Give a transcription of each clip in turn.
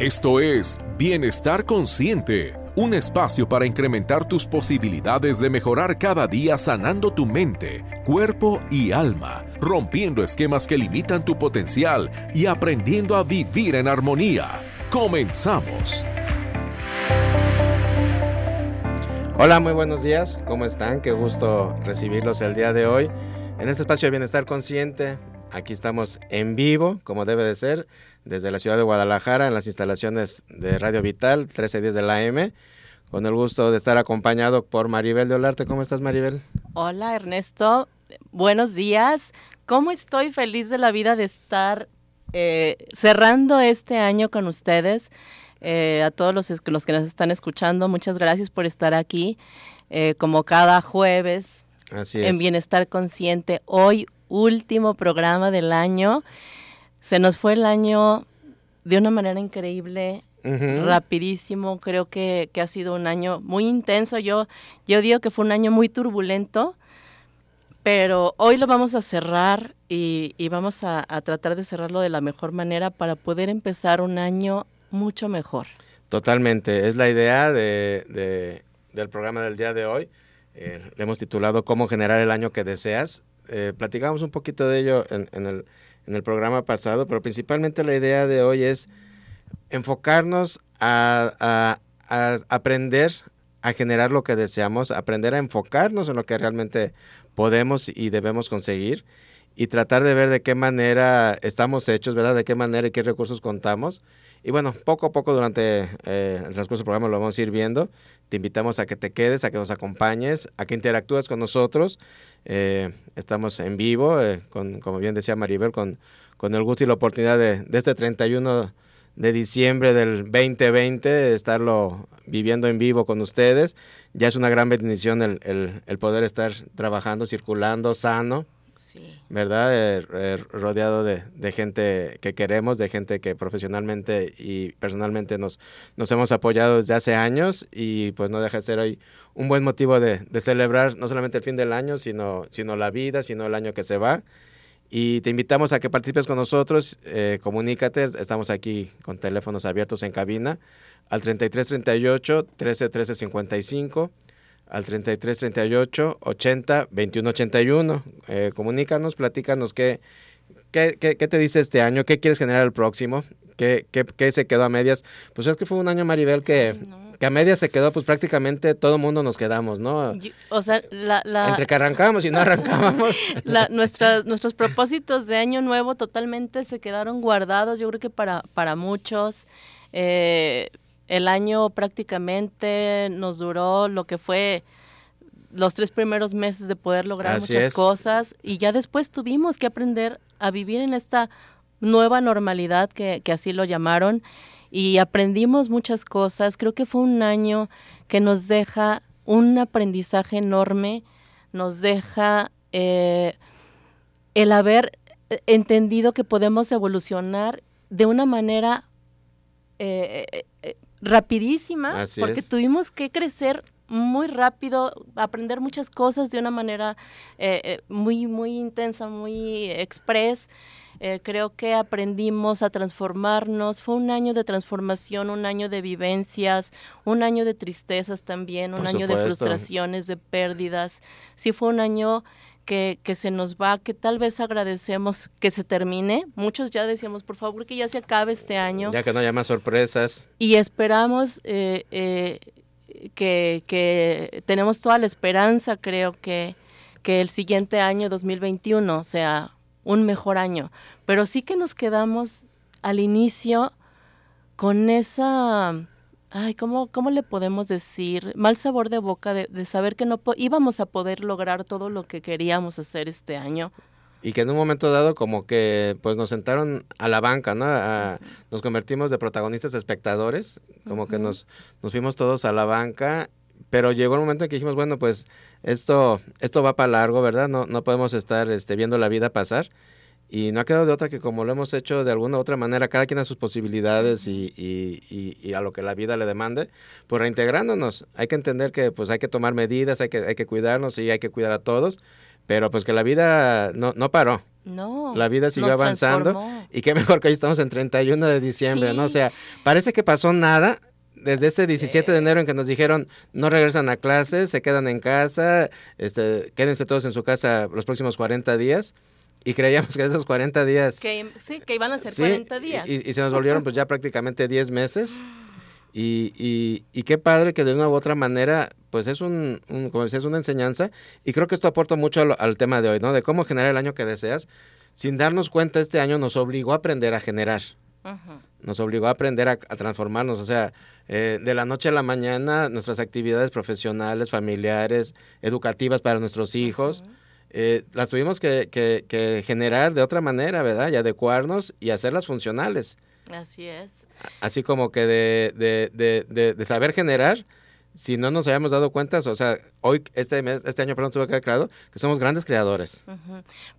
Esto es Bienestar Consciente, un espacio para incrementar tus posibilidades de mejorar cada día sanando tu mente, cuerpo y alma, rompiendo esquemas que limitan tu potencial y aprendiendo a vivir en armonía. Comenzamos. Hola, muy buenos días. ¿Cómo están? Qué gusto recibirlos el día de hoy en este espacio de Bienestar Consciente. Aquí estamos en vivo, como debe de ser, desde la ciudad de Guadalajara en las instalaciones de Radio Vital, 1310 de la M. Con el gusto de estar acompañado por Maribel de Olarte. ¿Cómo estás, Maribel? Hola, Ernesto. Buenos días. ¿Cómo estoy feliz de la vida de estar eh, cerrando este año con ustedes? Eh, a todos los, los, que nos están escuchando, muchas gracias por estar aquí, eh, como cada jueves, Así es. en Bienestar Consciente. Hoy, último programa del año. Se nos fue el año de una manera increíble, Ujú. rapidísimo. Creo que, que ha sido un año muy intenso. Yo, yo digo que fue un año muy turbulento, pero hoy lo vamos a cerrar y, y vamos a, a tratar de cerrarlo de la mejor manera para poder empezar un año mucho mejor. Totalmente, es la idea de, de- del programa del día de hoy. Eh, le hemos titulado Cómo generar el año que deseas. Eh, platicamos un poquito de ello en, el, programa pasado, pero principalmente la idea de hoy es enfocarnos a aprender a generar lo que deseamos, aprender a enfocarnos en lo que realmente podemos y debemos conseguir y tratar de ver de qué manera estamos hechos, ¿verdad? De qué manera y qué recursos contamos. Y bueno, poco a poco durante eh, el transcurso del programa lo vamos a ir viendo. Te invitamos a que te quedes, a que nos acompañes, a que interactúes con nosotros. Eh, estamos en vivo, eh, con, como bien decía Maribel, con, con el gusto y la oportunidad de, de este 31 de diciembre del 2020, estarlo viviendo en vivo con ustedes. Ya es una gran bendición el, el- el poder estar trabajando, circulando, sano. Sí. ¿verdad? Eh, eh, rodeado de, de gente que queremos, de gente que profesionalmente y personalmente nos, nos hemos apoyado desde hace años y pues no deja de ser hoy un buen motivo de, de celebrar no solamente el fin del año, sino, sino la vida, sino el año que se va. Y te invitamos a que participes con nosotros, eh, comunícate, estamos aquí con teléfonos abiertos en cabina al 3338 13 13 55 al 33 38 80 21 81. Eh, comunícanos, platícanos qué, qué, qué, qué te dice este año, qué quieres generar el próximo, qué, qué, qué se quedó a medias. Pues es que fue un año, Maribel, que, Ay, no. que a medias se quedó, pues prácticamente todo mundo nos quedamos, ¿no? Yo- o sea, la, la- Entre que arrancábamos y no arrancábamos. la- nuestras- nuestros propósitos de año nuevo totalmente se quedaron guardados, yo creo que para, para muchos. eh, el año prácticamente nos duró lo que fue los tres primeros meses de poder lograr Así muchas es. cosas y ya después tuvimos que aprender a vivir en esta nueva normalidad que, que así lo llamaron y aprendimos muchas cosas. Creo que fue un año que nos deja un aprendizaje enorme, nos deja eh, el haber entendido que podemos evolucionar de una manera eh, rapidísima, Así porque es. tuvimos que crecer muy rápido, aprender muchas cosas de una manera eh, eh, muy, muy intensa, muy express. Eh, creo que aprendimos a transformarnos. Fue un año de transformación, un año de vivencias, un año de tristezas también, un Por año de frustraciones, de pérdidas. Sí fue un año que, que se nos va, que tal vez agradecemos que se termine. Muchos ya decíamos, por favor, que ya se acabe este año. ya que no haya más sorpresas. Y esperamos eh, eh, que, que tenemos toda la esperanza, creo que, que el siguiente año 2021 sea un mejor año. Pero sí que nos quedamos al inicio con esa, ay, ¿cómo, cómo le podemos decir? Mal sabor de boca de, de saber que no po- íbamos a poder lograr todo lo que queríamos hacer este año. Y que en un momento dado como que pues nos sentaron a la banca, ¿no? A- nos convertimos de protagonistas espectadores, como que nos, nos fuimos todos a la banca, pero llegó el momento en que dijimos, bueno, pues esto, esto va para largo, ¿verdad? No, no podemos estar este, viendo la vida pasar. Y no ha quedado de otra que como lo hemos hecho de alguna u otra manera, cada quien a sus posibilidades y, y- y- y a lo que la vida le demande, pues reintegrándonos. Hay que entender que pues hay que tomar medidas, hay que, hay que cuidarnos y hay que cuidar a todos, pero pues que la vida no, no paró. No. La vida siguió avanzando. Y qué mejor que hoy estamos en 31 de diciembre, ¿no? O sea, parece que pasó nada desde ese 17 de enero en que nos dijeron no regresan a clases, se quedan en casa, este, quédense todos en su casa los próximos 40 días. Y creíamos que esos 40 días... Que, sí, que iban a ser 40 días. Y, y, se nos volvieron pues ya prácticamente 10 meses. Y, y, y, qué padre que de una u otra manera, pues es un, como decía, es una enseñanza. Y creo que esto aporta mucho al, tema de hoy, ¿no? De cómo generar el año que deseas. Sin darnos cuenta, este año nos obligó a aprender a generar. Nos obligó a aprender a, transformarnos. O sea, eh, de la noche a la mañana, nuestras actividades profesionales, familiares, educativas para nuestros hijos, eh, las tuvimos que, que, que generar de otra manera, ¿verdad? Y adecuarnos y hacerlas funcionales. Así es. Así como que de, de, de, de, saber generar, si no nos habíamos dado cuenta, o sea, hoy, este, mes, este año, perdón, tuve que claro que somos grandes creadores.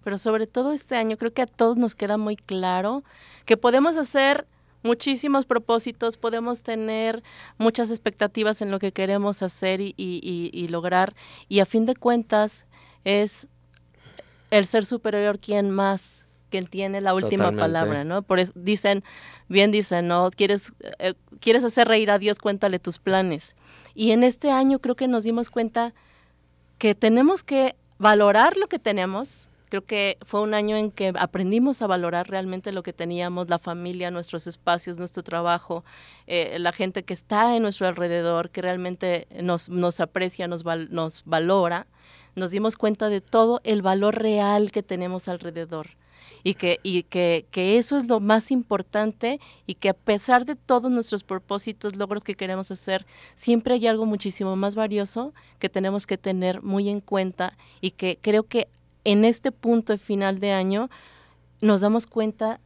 Pero sobre todo este año, creo que a todos nos queda muy claro que podemos hacer muchísimos propósitos, podemos tener muchas expectativas en lo que queremos hacer y, y, y lograr, y a fin de cuentas es el ser superior quien más quien tiene la última palabra, ¿no? Por eso dicen, bien dicen, ¿no? Quieres, eh, quieres hacer reír a Dios, cuéntale tus planes. Y en este año creo que nos dimos cuenta que tenemos que valorar lo que tenemos. Creo que fue un año en que aprendimos a valorar realmente lo que teníamos, la familia, nuestros espacios, nuestro trabajo, eh, la gente que está en nuestro alrededor, que realmente nos, nos aprecia, nos, nos valora. Nos dimos cuenta de todo el valor real que tenemos alrededor y que, y que, que eso es lo más importante y que a pesar de todos nuestros propósitos, logros que queremos hacer, siempre hay algo muchísimo más valioso que tenemos que tener muy en cuenta y que creo que en este punto de final de año nos damos cuenta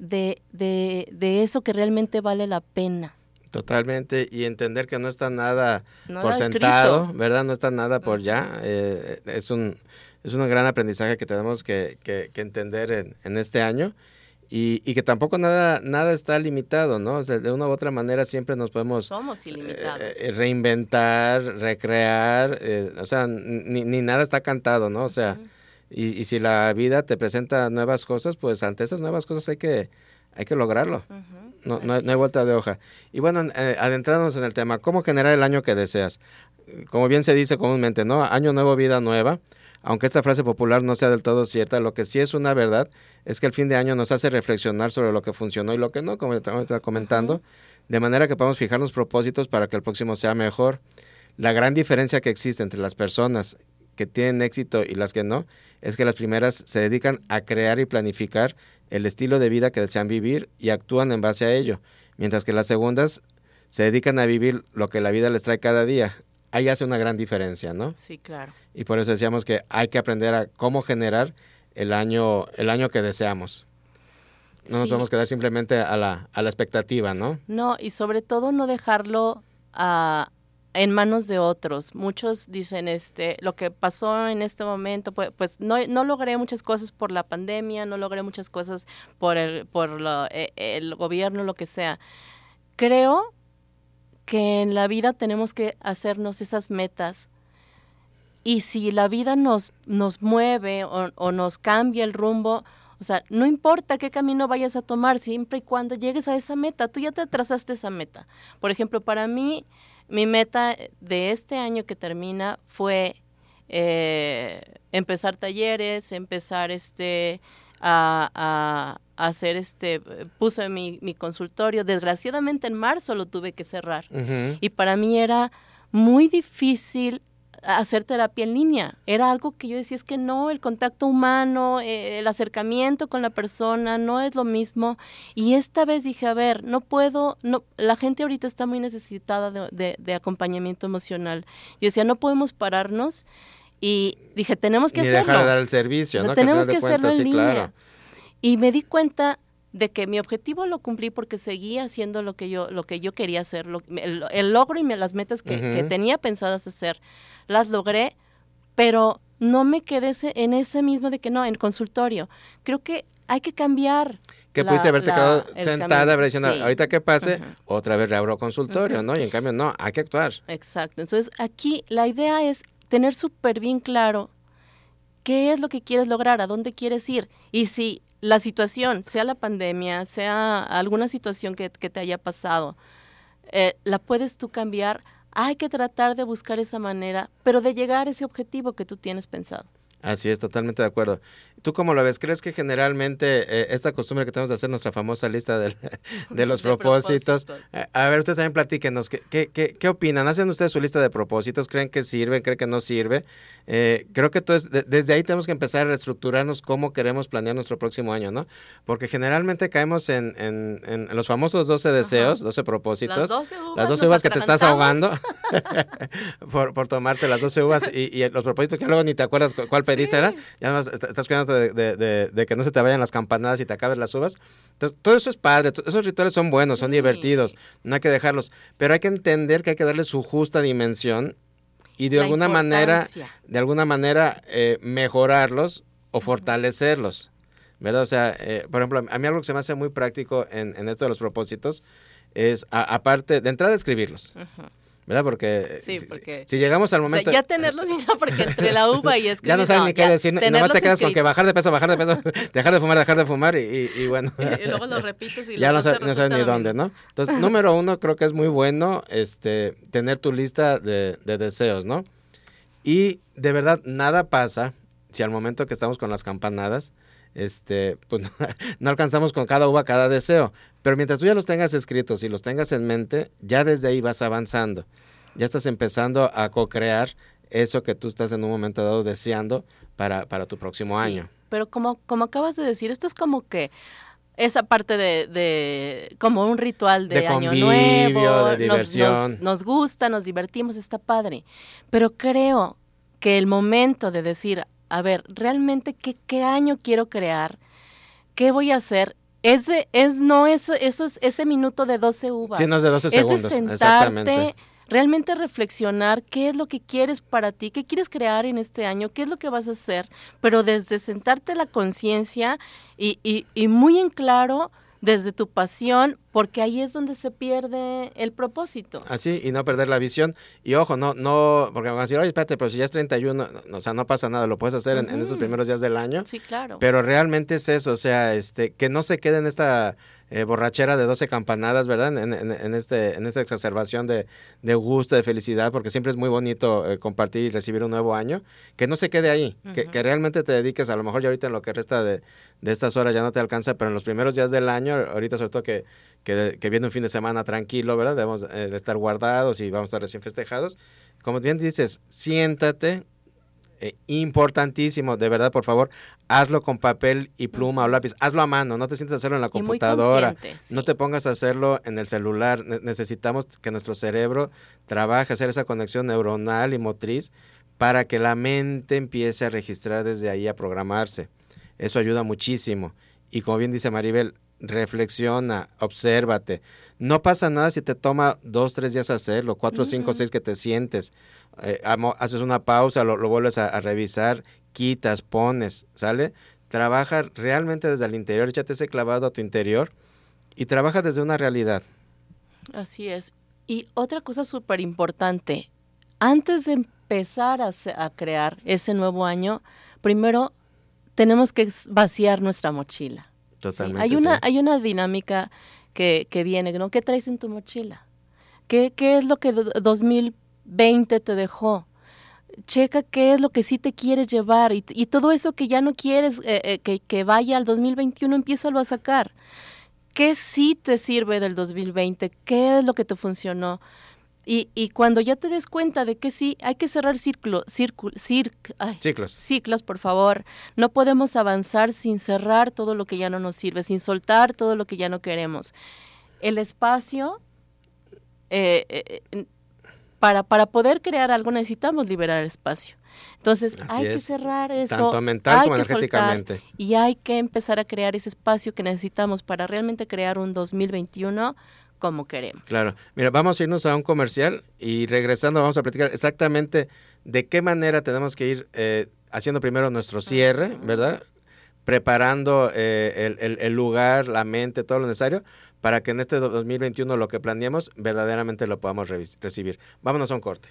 de, de, de eso que realmente vale la pena. Totalmente, y entender que no está nada, por sentado, ¿verdad? No está nada por ya. Eh, es un es un gran aprendizaje que tenemos que, que, entender en, este año y, y, que tampoco nada, nada está limitado, ¿no? de una u otra manera siempre nos podemos Somos ilimitados. Eh, eh, reinventar, recrear, eh, o sea, ni, ni, nada está cantado, ¿no? O sea, y, y, si la vida te presenta nuevas cosas, pues ante esas nuevas cosas hay que, hay que lograrlo. No, no, hay vuelta de hoja. Y bueno, adentrándonos en el tema, ¿cómo generar el año que deseas? Como bien se dice comúnmente, ¿no? Año nuevo, vida nueva aunque esta frase popular no sea del todo cierta, lo que sí es una verdad es que el fin de año nos hace reflexionar sobre lo que funcionó y lo que no, como estaba comentando, de manera que podamos fijarnos propósitos para que el próximo sea mejor. La gran diferencia que existe entre las personas que tienen éxito y las que no es que las primeras se dedican a crear y planificar el estilo de vida que desean vivir y actúan en base a ello, mientras que las segundas se dedican a vivir lo que la vida les trae cada día, ahí hace una gran diferencia, ¿no? Sí, claro. Y por eso decíamos que hay que aprender a cómo generar el año, el año que deseamos. No nos podemos quedar simplemente a la, a la expectativa, ¿no? No, y sobre todo no dejarlo a, en manos de otros. Muchos dicen, este, lo que pasó en este momento, pues, pues no, no, logré muchas cosas por la pandemia, no logré muchas cosas por el, por eh, el gobierno, lo que sea. Creo que en la vida tenemos que hacernos esas metas. Y si la vida nos, nos mueve o, nos cambia el rumbo, o sea, no importa qué camino vayas a tomar, siempre y cuando llegues a esa meta, tú ya te trazaste esa meta. Por ejemplo, para mí, mi meta de este año que termina fue eh, empezar talleres, empezar este a, hacer este, puse mi, mi, consultorio. Desgraciadamente en marzo lo tuve que cerrar. Y para mí era muy difícil hacer terapia en línea. Era algo que yo decía, es que no, el contacto humano, eh, el acercamiento con la persona no es lo mismo. Y esta vez dije, a ver, no puedo, no, la gente ahorita está muy necesitada de, de, acompañamiento emocional. Yo decía, no podemos pararnos. Y dije, tenemos que Ni hacerlo. dejar de dar el servicio, ¿no? Tenemos que, hacerlo en línea. Y me di cuenta de que mi objetivo lo cumplí porque seguía haciendo lo que yo, lo que yo quería hacer, el, logro y las metas que, tenía pensadas hacer, las logré, pero no me quedé en ese mismo de que no, en consultorio. Creo que hay que cambiar. Que pudiste haberte quedado sentada, diciendo, ahorita que pase, otra vez reabro consultorio, ¿no? Y en cambio, no, hay que actuar. Exacto. Entonces, aquí la idea es tener súper bien claro qué es lo que quieres lograr, a dónde quieres ir. Y si la situación, sea la pandemia, sea alguna situación que, te haya pasado, eh, la puedes tú cambiar, hay que tratar de buscar esa manera, pero de llegar a ese objetivo que tú tienes pensado. Así es, totalmente de acuerdo. ¿Tú cómo lo ves? ¿Crees que generalmente eh, esta costumbre que tenemos de hacer nuestra famosa lista de, los propósitos, eh, a ver, ustedes también platíquenos, ¿qué, qué, qué, opinan? ¿Hacen ustedes su lista de propósitos? ¿Creen que sirve? ¿Creen que no sirve? Eh, creo que desde ahí tenemos que empezar a reestructurarnos cómo queremos planear nuestro próximo año, ¿no? Porque generalmente caemos en, en, los famosos 12 deseos, 12 propósitos. Las 12 uvas, las 12 uvas que te estás ahogando por, por, tomarte las 12 uvas y, los propósitos que luego ni te acuerdas cuál pediste, ¿verdad? Ya estás cuidando de, que no se te vayan las campanadas y te acabes las uvas. Entonces, todo eso es padre, esos rituales son buenos, son divertidos, no hay que dejarlos, pero hay que entender que hay que darle su justa dimensión y de alguna manera, de alguna manera eh, mejorarlos o fortalecerlos. ¿Verdad? O sea, eh, por ejemplo, a mí algo que se me hace muy práctico en, esto de los propósitos es, aparte, de entrada, escribirlos. ¿Verdad? Porque, Si, llegamos al momento... ya tenerlos porque entre la uva y escribir... ya no sabes ni qué decir, nomás te quedas con que bajar de peso, bajar de peso, dejar de fumar, dejar de fumar y, bueno... Y, luego lo repites y... ya no, sabes, no sabes ni dónde, ¿no? Entonces, número uno, creo que es muy bueno este, tener tu lista de, de deseos, ¿no? Y de verdad, nada pasa si al momento que estamos con las campanadas, este, pues no, alcanzamos con cada uva cada deseo. Pero mientras tú ya los tengas escritos y los tengas en mente, ya desde ahí vas avanzando. Ya estás empezando a co-crear eso que tú estás en un momento dado deseando para, para tu próximo año. Pero como, como acabas de decir, esto es como que esa parte de, como un ritual de, año nuevo, de diversión. nos, gusta, nos divertimos, está padre. Pero creo que el momento de decir, a ver, realmente qué, qué año quiero crear, qué voy a hacer, es, es no es, eso es ese minuto de 12 uvas. Sí, no es de 12 segundos, es exactamente. Realmente reflexionar qué es lo que quieres para ti, qué quieres crear en este año, qué es lo que vas a hacer, pero desde sentarte la conciencia y, y, y muy en claro desde tu pasión, porque ahí es donde se pierde el propósito. Así, y no perder la visión. Y ojo, no, no, porque van a decir, oye, espérate, pero si ya es 31, no, o sea, no pasa nada, lo puedes hacer en, esos primeros días del año. Sí, claro. Pero realmente es eso, o sea, este, que no se quede en esta eh, borrachera de 12 campanadas, ¿verdad? En, este, en esta exacerbación de, gusto, de felicidad, porque siempre es muy bonito eh, compartir y recibir un nuevo año, que no se quede ahí, que, realmente te dediques, a lo mejor ya ahorita en lo que resta de, estas horas ya no te alcanza, pero en los primeros días del año, ahorita sobre todo que, que, viene un fin de semana tranquilo, ¿verdad? Debemos eh, de estar guardados y vamos a estar recién festejados. Como bien dices, siéntate, eh, importantísimo, de verdad, por favor, hazlo con papel y pluma o lápiz, hazlo a mano, no te sientes a hacerlo en la computadora, no te pongas a hacerlo en el celular, necesitamos que nuestro cerebro trabaje, hacer esa conexión neuronal y motriz para que la mente empiece a registrar desde ahí, a programarse. Eso ayuda muchísimo. Y como bien dice Maribel, reflexiona, obsérvate. No pasa nada si te toma dos, tres días hacerlo, cuatro, cinco, seis que te sientes. Eh, haces una pausa, lo, vuelves a, revisar, quitas, pones, ¿sale? Trabaja realmente desde el interior, échate ese clavado a tu interior y trabaja desde una realidad. Así es. Y otra cosa súper importante, antes de empezar a, a crear ese nuevo año, primero tenemos que vaciar nuestra mochila hay, una, hay una dinámica que, que viene, ¿no? ¿Qué traes en tu mochila? ¿Qué, qué es lo que 2020 te dejó? checa qué es lo que sí te quieres llevar y, y todo eso que ya no quieres eh, eh, que, que, vaya al 2021, empiézalo a sacar. ¿Qué sí te sirve del 2020? ¿Qué es lo que te funcionó? Y, y, cuando ya te des cuenta de que sí, hay que cerrar círculo, círculo, ciclos. Ciclos, por favor. No podemos avanzar sin cerrar todo lo que ya no nos sirve, sin soltar todo lo que ya no queremos. El espacio, eh, eh, para, para poder crear algo necesitamos liberar el espacio. Entonces hay que cerrar eso. Tanto mental como energéticamente. y hay que empezar a crear ese espacio que necesitamos para realmente crear un 2021 como queremos. Claro. Mira, vamos a irnos a un comercial y regresando vamos a platicar exactamente de qué manera tenemos que ir eh, haciendo primero nuestro cierre, ¿verdad? Preparando eh, el, lugar, la mente, todo lo necesario para que en este 2021 lo que planeemos verdaderamente lo podamos recibir. Vámonos a un corte.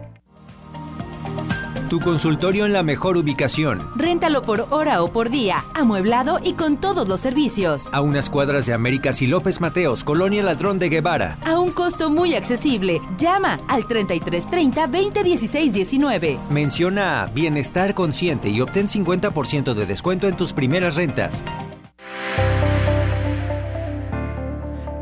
Tu consultorio en la mejor ubicación. Réntalo por hora o por día, amueblado y con todos los servicios. A unas cuadras de Américas y López Mateos, Colonia Ladrón de Guevara. A un costo muy accesible. Llama al 3330 2016 19. Menciona Bienestar Consciente y obtén 50% de descuento en tus primeras rentas.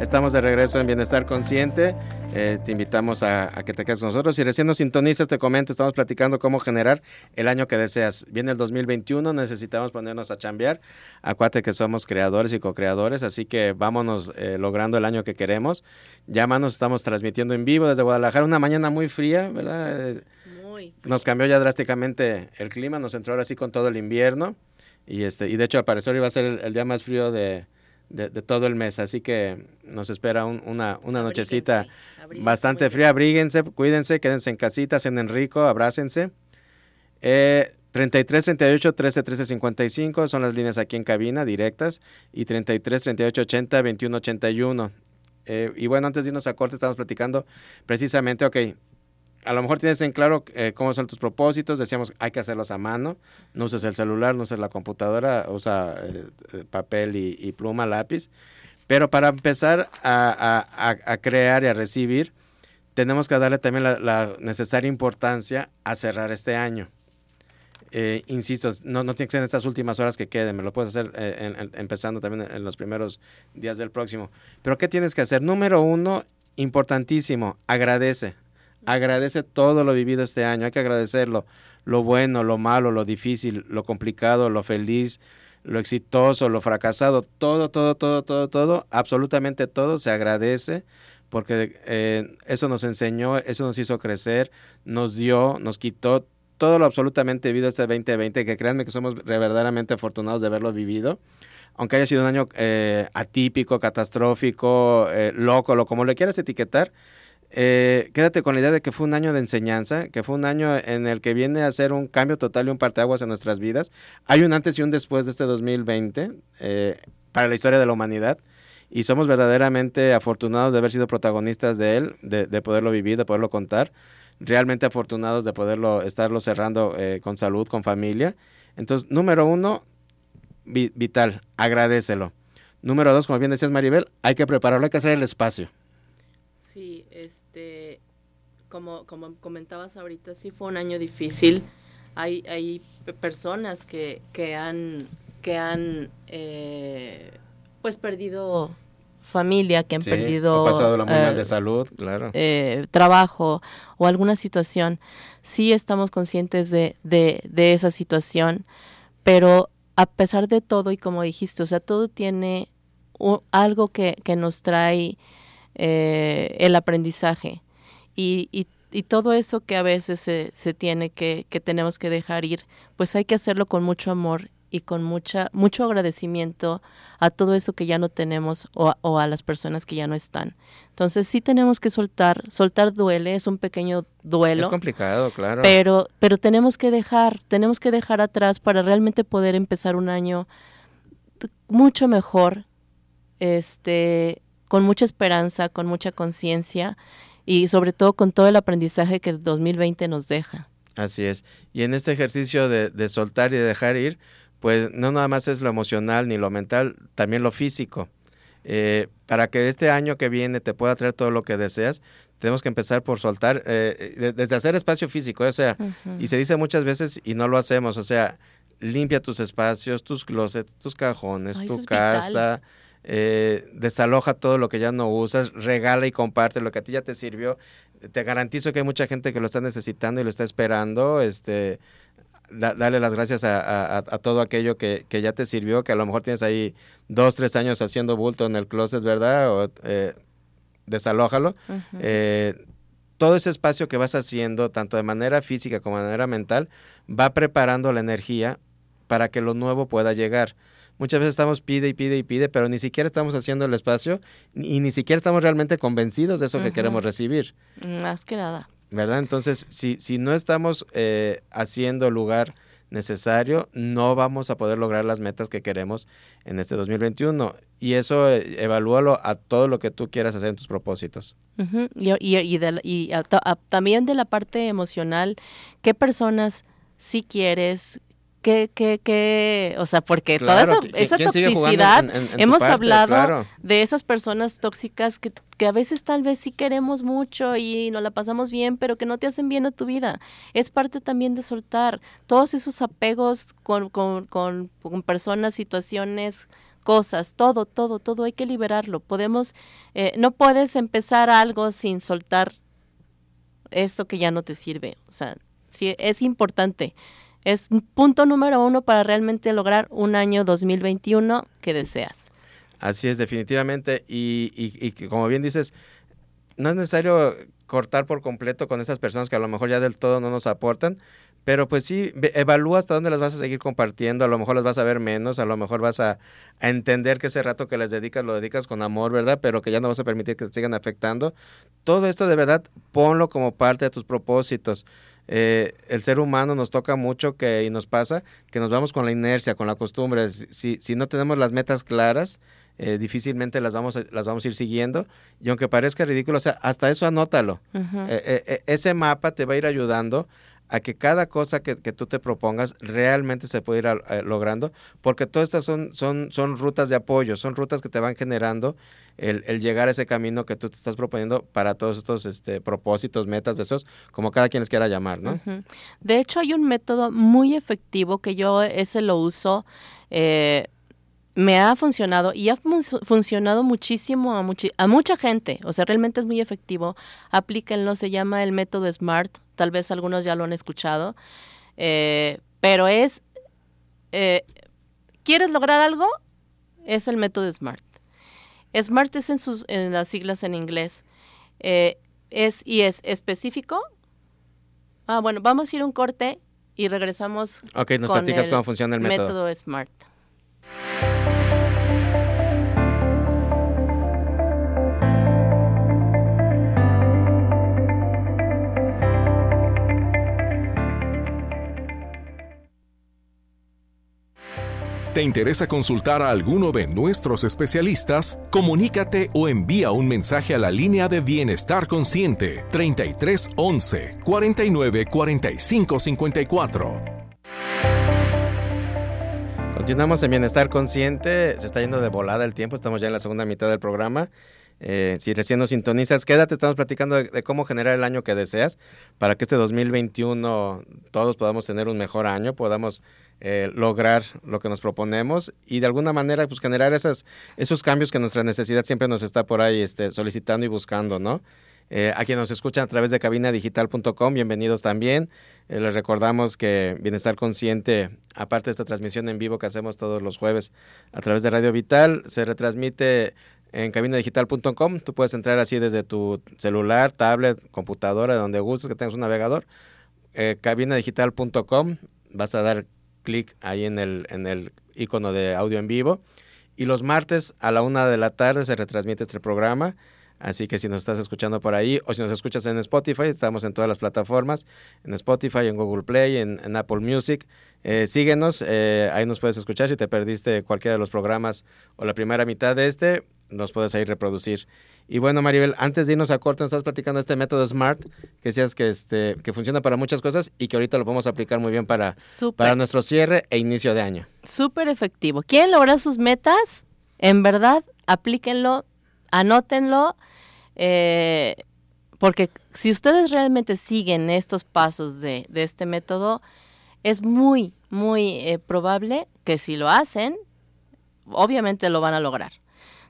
Estamos de regreso en Bienestar Consciente. Eh, te invitamos a, que te quedes con nosotros. Si recién nos sintonizas, te comento, estamos platicando cómo generar el año que deseas. Viene el 2021, necesitamos ponernos a chambear. Acuérdate que somos creadores y co-creadores, así que vámonos eh, logrando el año que queremos. Ya más nos estamos transmitiendo en vivo desde Guadalajara, una mañana muy fría, ¿verdad? Muy Nos cambió ya drásticamente el clima, nos entró ahora sí con todo el invierno. Y, este, y de hecho, al parecer iba a ser el día más frío de, de, todo el mes. Así que nos espera una, una nochecita bastante fría. Abríguense, cuídense, quédense en casitas, en rico, abrácense. Eh, 33 38 13 13 55 son las líneas aquí en cabina directas y 33 38 80 21 81. y bueno, antes de irnos a corte, estamos platicando precisamente, ok, a lo mejor tienes en claro eh, cómo son tus propósitos, decíamos hay que hacerlos a mano, no uses el celular, no uses la computadora, usa eh, eh, papel y, pluma, lápiz, pero para empezar a, crear y a recibir, tenemos que darle también la, necesaria importancia a cerrar este año. insisto, no, tiene que ser en estas últimas horas que queden, me lo puedes hacer empezando también en los primeros días del próximo. Pero ¿qué tienes que hacer? Número uno, importantísimo, agradece Agradece todo lo vivido este año, hay que agradecerlo, lo bueno, lo malo, lo difícil, lo complicado, lo feliz, lo exitoso, lo fracasado, todo, todo, todo, todo, todo, absolutamente todo se agradece porque eh, eso nos enseñó, eso nos hizo crecer, nos dio, nos quitó todo lo absolutamente vivido este 2020, que créanme que somos verdaderamente afortunados de haberlo vivido, aunque haya sido un año eh, atípico, catastrófico, eh, loco, lo como le quieras etiquetar, eh, quédate con la idea de que fue un año de enseñanza, que fue un año en el que viene a ser un cambio total y un parteaguas en nuestras vidas. Hay un antes y un después de este 2020 eh, para la historia de la humanidad y somos verdaderamente afortunados de haber sido protagonistas de él, de, poderlo vivir, de poderlo contar. Realmente afortunados de poderlo estarlo cerrando eh, con salud, con familia. Entonces, número uno, vital, agradecelo. Número dos, como bien decías Maribel, hay que prepararlo, hay que hacer el espacio. Sí, este, como, como comentabas ahorita, sí fue un año difícil. Hay, hay personas que, que han, que han eh, pues perdido familia, que han perdido... pasado la eh, de salud, claro. Eh, trabajo o alguna situación. Sí estamos conscientes de, de, de esa situación, pero a pesar de todo, y como dijiste, o sea, todo tiene algo que, que nos trae eh, el aprendizaje y, y, todo eso que a veces se, se tiene que, que tenemos que dejar ir, pues hay que hacerlo con mucho amor y con mucha, mucho agradecimiento a todo eso que ya no tenemos o, o, a las personas que ya no están. Entonces sí tenemos que soltar, soltar duele, es un pequeño duelo. Es complicado, claro. Pero, pero tenemos que dejar, tenemos que dejar atrás para realmente poder empezar un año mucho mejor, este, con mucha esperanza, con mucha conciencia y sobre todo con todo el aprendizaje que 2020 nos deja. Así es. Y en este ejercicio de, soltar y de dejar ir, pues no nada más es lo emocional ni lo mental, también lo físico. Eh, para que este año que viene te pueda traer todo lo que deseas, tenemos que empezar por soltar, eh, desde hacer espacio físico, o sea, y se dice muchas veces y no lo hacemos, o sea, limpia tus espacios, tus closets, tus cajones, tu casa, eh, desaloja todo lo que ya no usas, regala y comparte lo que a ti ya te sirvió. Te garantizo que hay mucha gente que lo está necesitando y lo está esperando. Este, dale las gracias a, todo aquello que, ya te sirvió, que a lo mejor tienes ahí dos, tres años haciendo bulto en el closet, ¿verdad? O, eh, desalójalo. Eh, todo ese espacio que vas haciendo, tanto de manera física como de manera mental, va preparando la energía para que lo nuevo pueda llegar. Muchas veces estamos pide y pide y pide, pero ni siquiera estamos haciendo el espacio y ni siquiera estamos realmente convencidos de eso que queremos recibir. Más que nada. ¿Verdad? Entonces, si, si no estamos eh, haciendo lugar necesario, no vamos a poder lograr las metas que queremos en este 2021. Y eso eh, evalúalo a todo lo que tú quieras hacer en tus propósitos. Y, y, también de la parte emocional, ¿qué personas sí quieres, ¿Qué, qué, qué? O sea, porque toda esa, toxicidad, hemos hablado de esas personas tóxicas que, que, a veces tal vez sí queremos mucho y nos la pasamos bien, pero que no te hacen bien a tu vida. Es parte también de soltar todos esos apegos con, con, con, con personas, situaciones, cosas, todo, todo, todo hay que liberarlo. Podemos, eh, no puedes empezar algo sin soltar eso que ya no te sirve. O sea, sí, es importante. Es punto número uno para realmente lograr un año 2021 que deseas. Así es, definitivamente. Y, y, como bien dices, no es necesario cortar por completo con esas personas que a lo mejor ya del todo no nos aportan, pero pues sí, evalúa hasta dónde las vas a seguir compartiendo, a lo mejor las vas a ver menos, a lo mejor vas a, a, entender que ese rato que les dedicas lo dedicas con amor, ¿verdad? Pero que ya no vas a permitir que te sigan afectando. Todo esto de verdad, ponlo como parte de tus propósitos. Eh, el ser humano nos toca mucho que, y nos pasa que nos vamos con la inercia, con la costumbre. Si, si no tenemos las metas claras, eh, difícilmente las vamos, a, las vamos a ir siguiendo. Y aunque parezca ridículo, o sea, hasta eso anótalo. Eh, ese mapa te va a ir ayudando a que cada cosa que, tú te propongas realmente se pueda ir eh, logrando, porque todas estas son, son, son rutas de apoyo, son rutas que te van generando el, llegar a ese camino que tú te estás proponiendo para todos estos este, propósitos, metas, deseos, como cada quien les quiera llamar, ¿no? De hecho, hay un método muy efectivo que yo ese lo uso. Eh, me ha funcionado y ha funcionado muchísimo a, a mucha gente, o sea, realmente es muy efectivo. Aplíquenlo, se llama el método SMART, tal vez algunos ya lo han escuchado, eh, pero es, eh, ¿quieres lograr algo? Es el método SMART. SMART es en, sus, en las siglas en inglés. Eh, es y es específico. Ah, bueno, vamos a ir un corte y regresamos. Ok, nos platicas cómo funciona el método. método SMART. ¿Te interesa consultar a alguno de nuestros especialistas? Comunícate o envía un mensaje a la línea de Bienestar Consciente 33 11 49 45 54. Continuamos en Bienestar Consciente. Se está yendo de volada el tiempo. Estamos ya en la segunda mitad del programa. Eh, si recién nos sintonizas, quédate. Estamos platicando de, cómo generar el año que deseas para que este 2021 todos podamos tener un mejor año, podamos eh, lograr lo que nos proponemos y de alguna manera pues generar esas, esos cambios que nuestra necesidad siempre nos está por ahí este, solicitando y buscando, ¿no? Eh, a quienes nos escuchan a través de cabinadigital.com, bienvenidos también. Eh, les recordamos que Bienestar Consciente, aparte de esta transmisión en vivo que hacemos todos los jueves a través de Radio Vital, se retransmite en cabinadigital.com. Tú puedes entrar así desde tu celular, tablet, computadora, donde gustes, que tengas un navegador. Eh, cabinadigital.com, vas a dar clic ahí en el, en el icono de audio en vivo. Y los martes a la una de la tarde se retransmite este programa. Así que si nos estás escuchando por ahí o si nos escuchas en Spotify, estamos en todas las plataformas, en Spotify, en Google Play, en, Apple Music. Eh, síguenos, eh, ahí nos puedes escuchar si te perdiste cualquiera de los programas o la primera mitad de este, nos puedes ahí reproducir. Y bueno, Maribel, antes de irnos a corto, nos estás platicando este método SMART, que decías que, este, que funciona para muchas cosas y que ahorita lo podemos aplicar muy bien para, para nuestro cierre e inicio de año. Súper efectivo. ¿Quieren lograr sus metas? En verdad, aplíquenlo, anótenlo, eh, porque si ustedes realmente siguen estos pasos de, de este método, es muy, muy eh, probable que si lo hacen, obviamente lo van a lograr.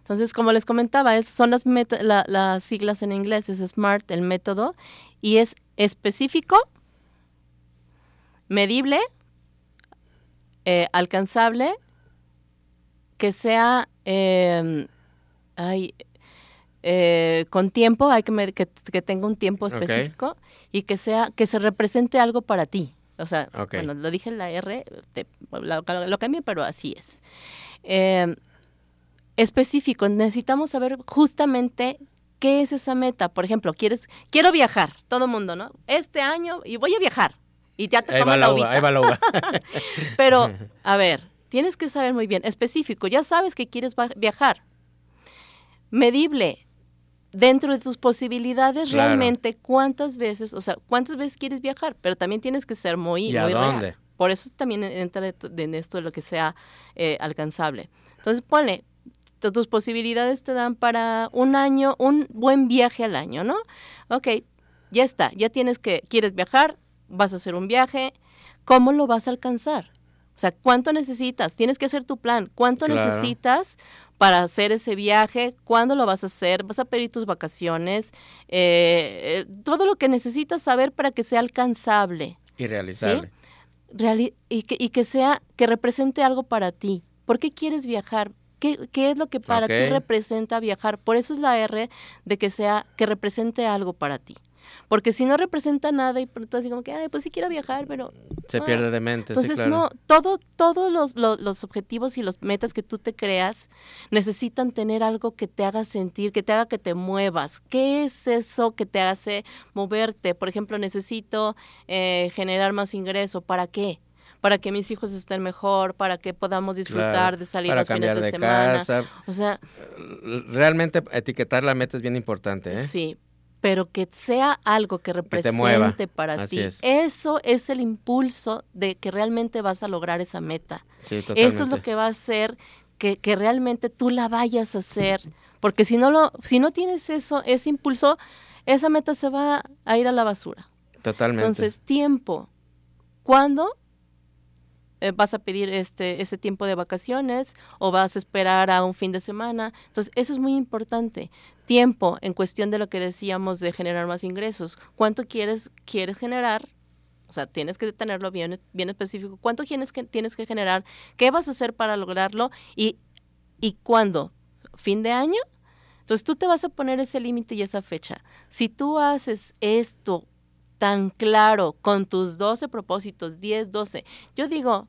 Entonces, como les comentaba, son las, las siglas en inglés, es SMART, el método, y es específico, medible, eh, alcanzable, que sea, em, eh, con tiempo, hay que, me- que, que tenga un tiempo específico y que sea que se represente algo para ti. O sea, Ok. bueno, lo dije en la R, te- lo, lo cambié, pero así es. Específico, necesitamos saber justamente qué es esa meta. Por ejemplo, quieres, quiero viajar, todo mundo, ¿no? Este año y voy a viajar. Y ya te Ahí va la uva, ahí va la uva. Pero, a ver, tienes que saber muy bien, específico, ya sabes que quieres viajar. Medible, dentro de tus posibilidades, Claro. realmente cuántas veces, o sea, cuántas veces quieres viajar, pero también tienes que ser muy, ¿Y a muy real. dónde? Por eso también entra en esto de lo que sea eh, alcanzable. Entonces, ponle, tus posibilidades te dan para un año, un buen viaje al año, ¿no? Ok, ya está, ya tienes que, quieres viajar, vas a hacer un viaje, ¿cómo lo vas a alcanzar? O sea, ¿cuánto necesitas? Tienes que hacer tu plan. ¿Cuánto Claro. necesitas para hacer ese viaje? ¿Cuándo lo vas a hacer? ¿Vas a pedir tus vacaciones? Eh, eh, todo lo que necesitas saber para que sea alcanzable reali- y, que, y que sea, que represente algo para ti. ¿Por qué quieres viajar? ¿Qué, qué es lo que para ti representa viajar? Por eso es la R de que sea, que represente algo para ti. Porque si no representa nada y pronto así como que, ay, pues sí quiero viajar, pero... Se ah". pierde de mente, sí, Entonces, claro. no, todo, todos los, los, los objetivos y los metas que tú te creas necesitan tener algo que te haga sentir, que te haga que te muevas. ¿Qué es eso que te hace moverte? Por ejemplo, necesito eh, generar más ingreso. ¿Para qué? Para que mis hijos estén mejor, para que podamos disfrutar Claro, de salir los fines de, de semana. casa. O sea, Realmente etiquetar la meta es bien importante, ¿eh? Sí, pero que sea algo que represente para Así ti. es. Eso es el impulso de que realmente vas a lograr esa meta. Sí, totalmente. Eso es lo que va a hacer que, que realmente tú la vayas a hacer. Porque si no lo, si no tienes eso, ese impulso, esa meta se va a ir a la basura. Totalmente. Entonces, tiempo. ¿Cuándo eh, vas a pedir este ese tiempo de vacaciones o vas a esperar a un fin de semana? Entonces, eso es muy importante. Tiempo en cuestión de lo que decíamos de generar más ingresos. ¿Cuánto quieres quieres generar? O sea, tienes que tenerlo bien, bien específico. ¿Cuánto tienes que, tienes que generar? ¿Qué vas a hacer para lograrlo? ¿Y, y cuándo? ¿Fin de año? Entonces tú te vas a poner ese límite y esa fecha. Si tú haces esto tan claro con tus 12 propósitos, 10, 12, yo digo,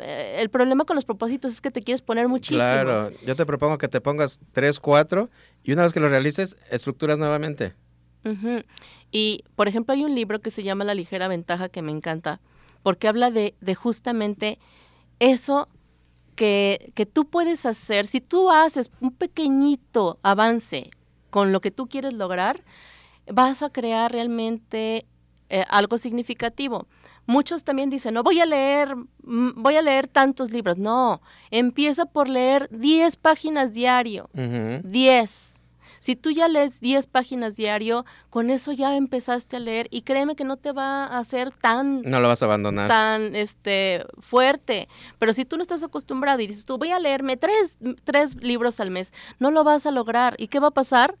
eh, el problema con los propósitos es que te quieres poner muchísimos. Claro, yo te propongo que te pongas tres, cuatro y una vez que lo realices, estructuras nuevamente. Ujú. Y, por ejemplo, hay un libro que se llama La ligera ventaja que me encanta, porque habla de, de justamente eso que, que tú puedes hacer. Si tú haces un pequeñito avance con lo que tú quieres lograr, vas a crear realmente eh, algo significativo. Muchos también dicen, no voy a leer, mm, voy a leer tantos libros. No, empieza por leer 10 páginas diario. Ujú. 10. Si tú ya lees 10 páginas diario, con eso ya empezaste a leer y créeme que no te va a hacer tan No lo vas a abandonar. tan este fuerte. Pero si tú no estás acostumbrado y dices tú voy a leerme tres, tres libros al mes, no lo vas a lograr. ¿Y qué va a pasar?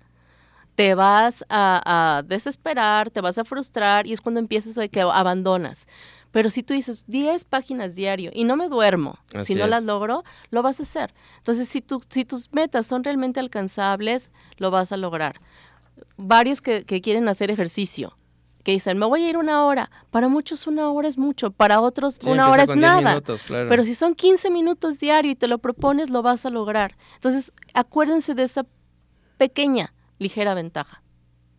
Te vas a, a desesperar, te vas a frustrar y es cuando empiezas a que abandonas. Pero si tú dices 10 páginas diario y no me duermo, Así si no es. las logro, lo vas a hacer. Entonces, si, tu, si tus metas son realmente alcanzables, lo vas a lograr. Varios que, que quieren hacer ejercicio, que dicen, me voy a ir una hora. Para muchos una hora es mucho, para otros Sí, una hora es con 10 nada. minutos, claro. Pero si son 15 minutos diario y te lo propones, lo vas a lograr. Entonces, acuérdense de esa pequeña, ligera ventaja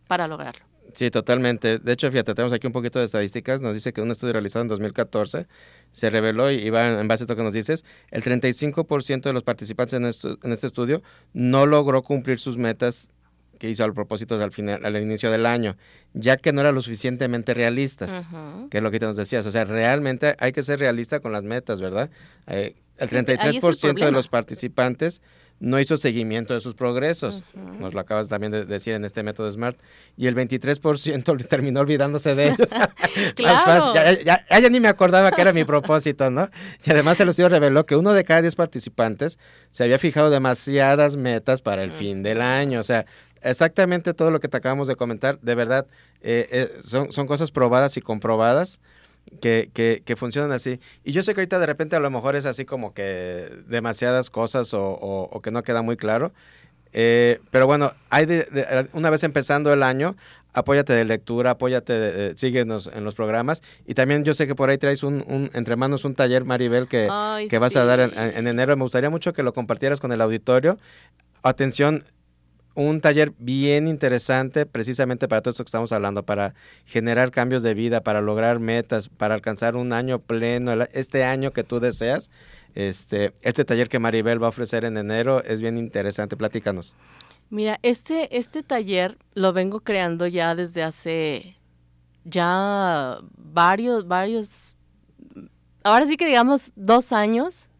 para lograrlo. Sí, totalmente. De hecho, fíjate, tenemos aquí un poquito de estadísticas. Nos dice que un estudio realizado en 2014 se reveló, y va en base a esto que nos dices, el 35% de los participantes en, estu- en este estudio no logró cumplir sus metas que hizo al propósito al, final, al inicio del año, ya que no eran lo suficientemente realistas, que es lo que te nos decías. O sea, realmente hay que ser realista con las metas, ¿verdad? Eh, el Sí, ahí es el 33% de los participantes no hizo seguimiento de sus progresos. Nos lo acabas también de decir en este método SMART. Y el 23% terminó olvidándose de ellos. Claro. fácil. Ya, ya- ya- ya ni me acordaba que era mi propósito, ¿no? Y además el estudio reveló que uno de cada 10 participantes se había fijado demasiadas metas para el fin del año. O sea, exactamente todo lo que te acabamos de comentar, de verdad, eh, eh, son, son cosas probadas y comprobadas que, que, que funcionan así. Y yo sé que ahorita de repente a lo mejor es así como que demasiadas cosas o, o- o que no queda muy claro. Eh, pero bueno, hay una vez empezando el año, apóyate de lectura, apóyate, síguenos en los programas. Y también yo sé que por ahí traes un, entre manos un taller, Maribel, que, que vas a dar en, enero. Me gustaría mucho que lo compartieras con el auditorio. Atención, un taller bien interesante precisamente para todo esto que estamos hablando, para generar cambios de vida, para lograr metas, para alcanzar un año pleno, este año que tú deseas. Este, este taller que Maribel va a ofrecer en enero es bien interesante. Platícanos. Mira, este, este taller lo vengo creando ya desde hace ya varios, varios, ahora sí que digamos dos años.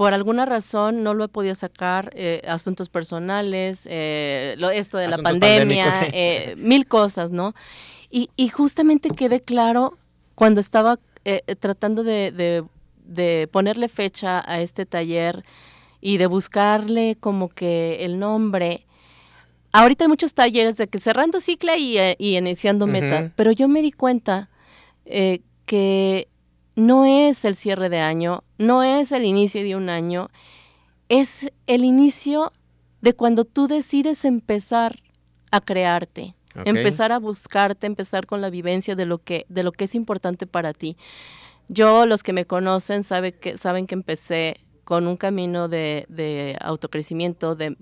Por alguna razón no lo he podido sacar, eh, asuntos personales, eh, lo, esto de la pandemia, eh, mil cosas, ¿no? Y, y, justamente quedé claro cuando estaba tratando de de ponerle fecha a este taller y de buscarle como que el nombre. Ahorita hay muchos talleres de que cerrando cicla y, iniciando meta, pero yo me di cuenta eh, que no es el cierre de año, no es el inicio de un año, es el inicio de cuando tú decides empezar a crearte, empezar a buscarte, empezar con la vivencia de lo que, de lo que es importante para ti. Yo, los que me conocen, sabe que, saben que empecé con un camino de, de autocrecimiento, de,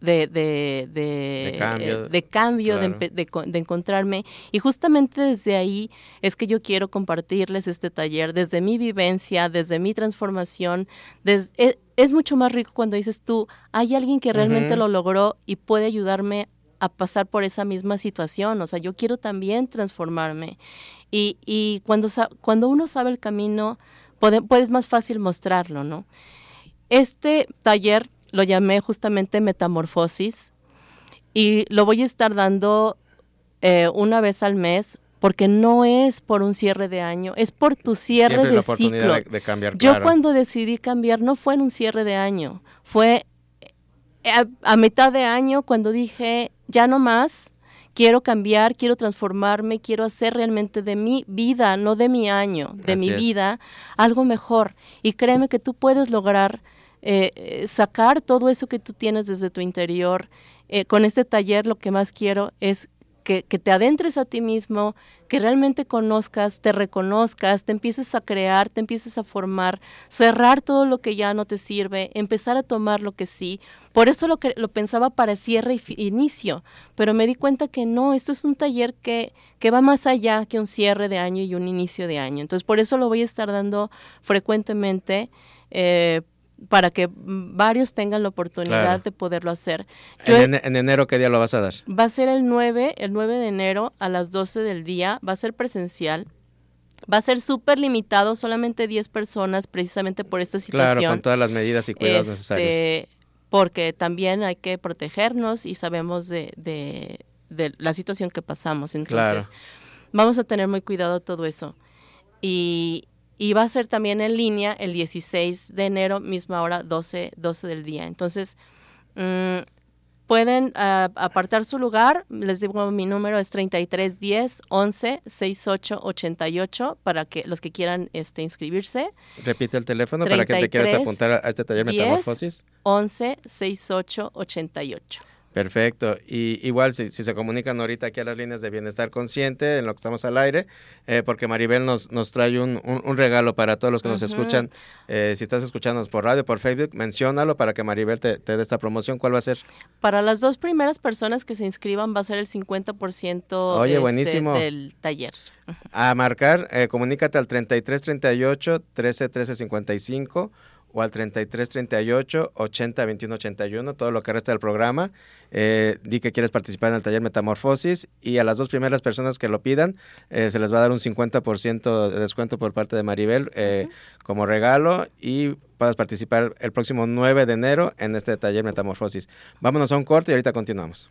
de, de, de, cambio, de, cambio de, encontrarme. Y justamente desde ahí es que yo quiero compartirles este taller, desde mi vivencia, desde mi transformación. es, es, mucho más rico cuando dices tú, hay alguien que realmente lo logró y puede ayudarme a pasar por esa misma situación. O sea, yo quiero también transformarme. Y, y cuando, cuando uno sabe el camino, puede, es más fácil mostrarlo, ¿no? Este taller lo llamé justamente Metamorfosis y lo voy a estar dando eh, una vez al mes porque no es por un cierre de año, es por tu cierre de ciclo. De, cambiar, Yo cuando decidí cambiar no fue en un cierre de año, fue a, a mitad de año cuando dije ya no más, quiero cambiar, quiero transformarme, quiero hacer realmente de mi vida, no de mi año, de mi vida, algo mejor. Y créeme que tú puedes lograr eh, eh, sacar todo eso que tú tienes desde tu interior. Eh, con este taller lo que más quiero es que, te adentres a ti mismo, que realmente conozcas, te reconozcas, te empieces a crear, te empieces a formar, cerrar todo lo que ya no te sirve, empezar a tomar lo que sí. Por eso lo, que, lo pensaba para cierre y inicio, pero me di cuenta que no, esto es un taller que, que va más allá que un cierre de año y un inicio de año. Entonces, por eso lo voy a estar dando frecuentemente. Para que varios tengan la oportunidad de poderlo hacer. ¿En, enero qué día lo vas a dar? Va a ser el 9, el 9 de enero a las 12 del día, va a ser presencial. Va a ser súper limitado, solamente 10 personas, precisamente por esta situación. Claro, con todas las medidas y cuidados este, necesarios. Porque también hay que protegernos y sabemos de, de, la situación que pasamos. Entonces, vamos a tener muy cuidado todo eso. Y, y va a ser también en línea el 16 de enero, misma hora, 12, 12 del día. Entonces, mm, pueden ah, apartar su lugar. Les digo, mi número es 3310 11 68 88 para que los que quieran este, inscribirse. Repite el teléfono para que te quieras apuntar a este taller Metamorfosis. 11 68 88. Perfecto. Y igual si, se comunican ahorita aquí a las líneas de bienestar consciente en lo que estamos al aire, eh, porque Maribel nos, nos trae un, un, regalo para todos los que nos escuchan. Eh, si estás escuchándonos por radio, por Facebook, menciónalo para que Maribel te, te dé esta promoción. ¿Cuál va a ser? Para las dos primeras personas que se inscriban va a ser el 50% Oye, este, buenísimo. del taller. A marcar, eh, comunícate al 3338 13 13 55 o al 33 38 80 21 81, todo lo que resta del programa. Eh, di que quieres participar en el taller Metamorfosis y a las dos primeras personas que lo pidan eh, se les va a dar un 50% de descuento por parte de Maribel eh, como regalo y puedas participar el próximo 9 de enero en este taller Metamorfosis. Vámonos a un corte y ahorita continuamos.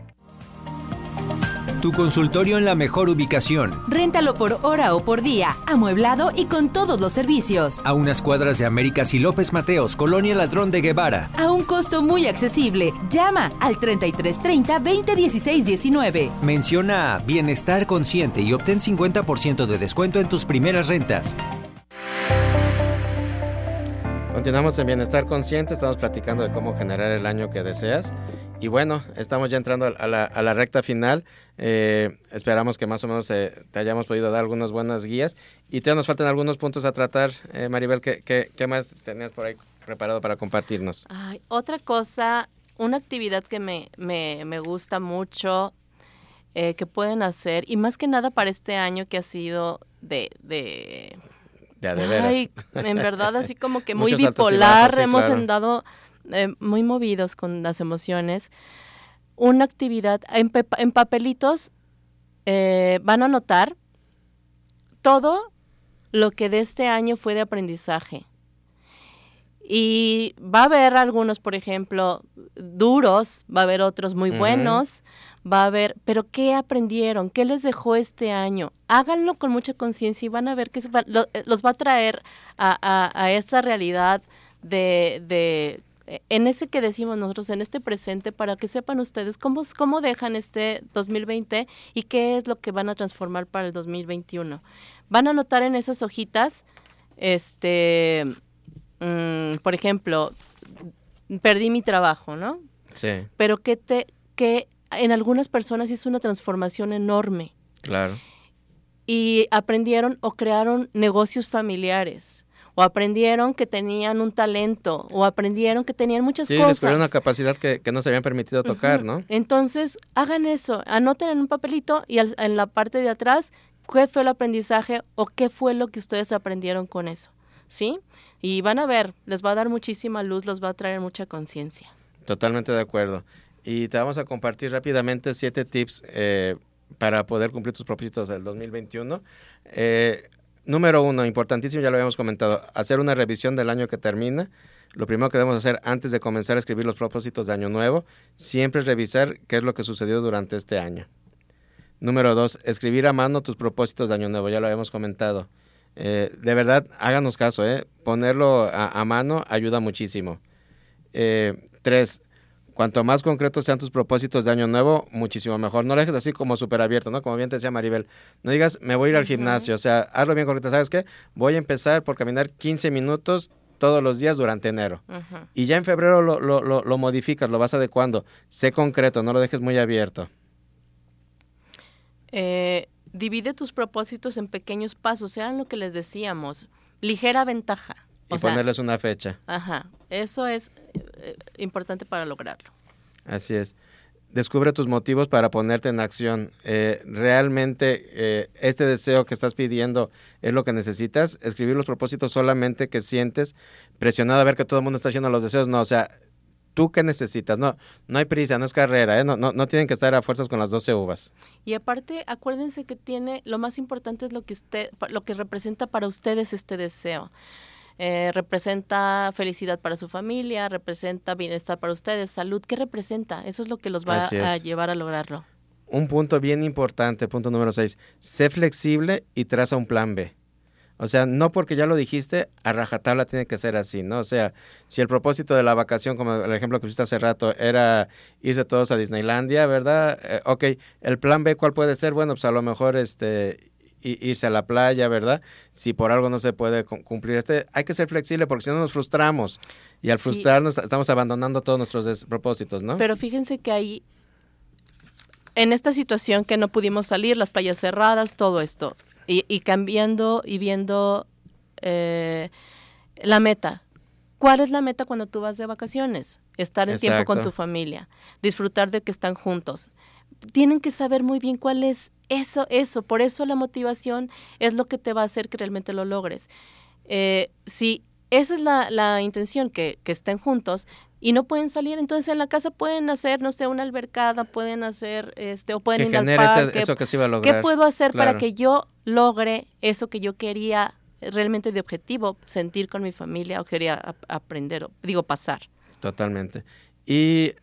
Tu consultorio en la mejor ubicación. Réntalo por hora o por día, amueblado y con todos los servicios. A unas cuadras de Américas y López Mateos, Colonia Ladrón de Guevara. A un costo muy accesible. Llama al 3330 2016 19. Menciona Bienestar Consciente y obtén 50% de descuento en tus primeras rentas. Continuamos en Bienestar Consciente, estamos platicando de cómo generar el año que deseas. Y bueno, estamos ya entrando a la, a la recta final. Eh, esperamos que más o menos eh, te hayamos podido dar algunas buenas guías. Y todavía nos faltan algunos puntos a tratar. Eh, Maribel, ¿qué, ¿qué, qué, más tenías por ahí preparado para compartirnos? Ay, otra cosa, una actividad que me, me, me gusta mucho, eh, que pueden hacer, y más que nada para este año que ha sido de... de de, de veras. Ay, en verdad, así como que muy bipolar, bajos, sí, hemos claro. andado eh, muy movidos con las emociones. Una actividad, en, en papelitos eh, van a anotar todo lo que de este año fue de aprendizaje. Y va a haber algunos, por ejemplo, duros, va a haber otros muy uh -huh. buenos, va a haber, pero ¿qué aprendieron? ¿Qué les dejó este año? Háganlo con mucha conciencia y van a ver que va, lo, los va a traer a, a, a esa realidad de, de en ese que decimos nosotros, en este presente, para que sepan ustedes cómo, cómo dejan este 2020 y qué es lo que van a transformar para el 2021. Van a notar en esas hojitas, este, mmm, por ejemplo, perdí mi trabajo, ¿no? Sí. Pero que te, que en algunas personas hizo una transformación enorme. Claro. Y aprendieron o crearon negocios familiares o aprendieron que tenían un talento, o aprendieron que tenían muchas sí, cosas. Sí, descubrieron una capacidad que, que, no se habían permitido tocar, uh -huh. ¿no? Entonces, hagan eso, anoten en un papelito y al, en la parte de atrás qué fue el aprendizaje o qué fue lo que ustedes aprendieron con eso, ¿sí? Y van a ver, les va a dar muchísima luz, les va a traer mucha conciencia. Totalmente de acuerdo. Y te vamos a compartir rápidamente siete tips eh, para poder cumplir tus propósitos del 2021. Eh, Número uno, importantísimo, ya lo habíamos comentado, hacer una revisión del año que termina. Lo primero que debemos hacer antes de comenzar a escribir los propósitos de año nuevo, siempre es revisar qué es lo que sucedió durante este año. Número dos, escribir a mano tus propósitos de año nuevo, ya lo habíamos comentado. Eh, de verdad, háganos caso, eh, ponerlo a, a, mano ayuda muchísimo. Eh, tres, Cuanto más concretos sean tus propósitos de año nuevo, muchísimo mejor. No lo dejes así como súper abierto, ¿no? Como bien te decía Maribel. No digas, me voy a ir al gimnasio. O sea, hazlo bien concreto. ¿Sabes qué? Voy a empezar por caminar 15 minutos todos los días durante enero. Uh -huh. Y ya en febrero lo, lo, lo, lo, modificas, lo vas adecuando. Sé concreto, no lo dejes muy abierto. Eh, divide tus propósitos en pequeños pasos, sean lo que les decíamos. Ligera ventaja. Y o ponerles sea, una fecha. Ajá, eso es eh, importante para lograrlo. Así es. Descubre tus motivos para ponerte en acción. Eh, realmente eh, este deseo que estás pidiendo es lo que necesitas. Escribir los propósitos solamente que sientes presionado a ver que todo el mundo está haciendo los deseos. No, o sea, tú qué necesitas. No, no hay prisa, no es carrera. ¿eh? No, no, no tienen que estar a fuerzas con las 12 uvas. Y aparte, acuérdense que tiene, lo más importante es lo que usted, lo que representa para ustedes este deseo. Eh, representa felicidad para su familia, representa bienestar para ustedes, salud. ¿Qué representa? Eso es lo que los va a llevar a lograrlo. Un punto bien importante, punto número 6. Sé flexible y traza un plan B. O sea, no porque ya lo dijiste, a rajatabla tiene que ser así, ¿no? O sea, si el propósito de la vacación, como el ejemplo que pusiste hace rato, era irse todos a Disneylandia, ¿verdad? Eh, ok, el plan B, ¿cuál puede ser? Bueno, pues a lo mejor este irse a la playa, ¿verdad? Si por algo no se puede cumplir este, hay que ser flexible porque si no nos frustramos y al sí. frustrarnos estamos abandonando todos nuestros propósitos, ¿no? Pero fíjense que ahí, en esta situación que no pudimos salir, las playas cerradas, todo esto, y, y cambiando y viendo eh, la meta. ¿Cuál es la meta cuando tú vas de vacaciones? Estar en Exacto. tiempo con tu familia, disfrutar de que están juntos tienen que saber muy bien cuál es eso, eso. Por eso la motivación es lo que te va a hacer que realmente lo logres. Eh, si esa es la, la intención, que, que, estén juntos, y no pueden salir, entonces en la casa pueden hacer, no sé, una albercada, pueden hacer, este, o pueden que ir al ese- parque. eso que se iba a lograr. ¿Qué puedo hacer para que yo logre eso que yo quería realmente de objetivo, sentir con mi familia o quería ap- aprender, o, digo, pasar? Totalmente. Y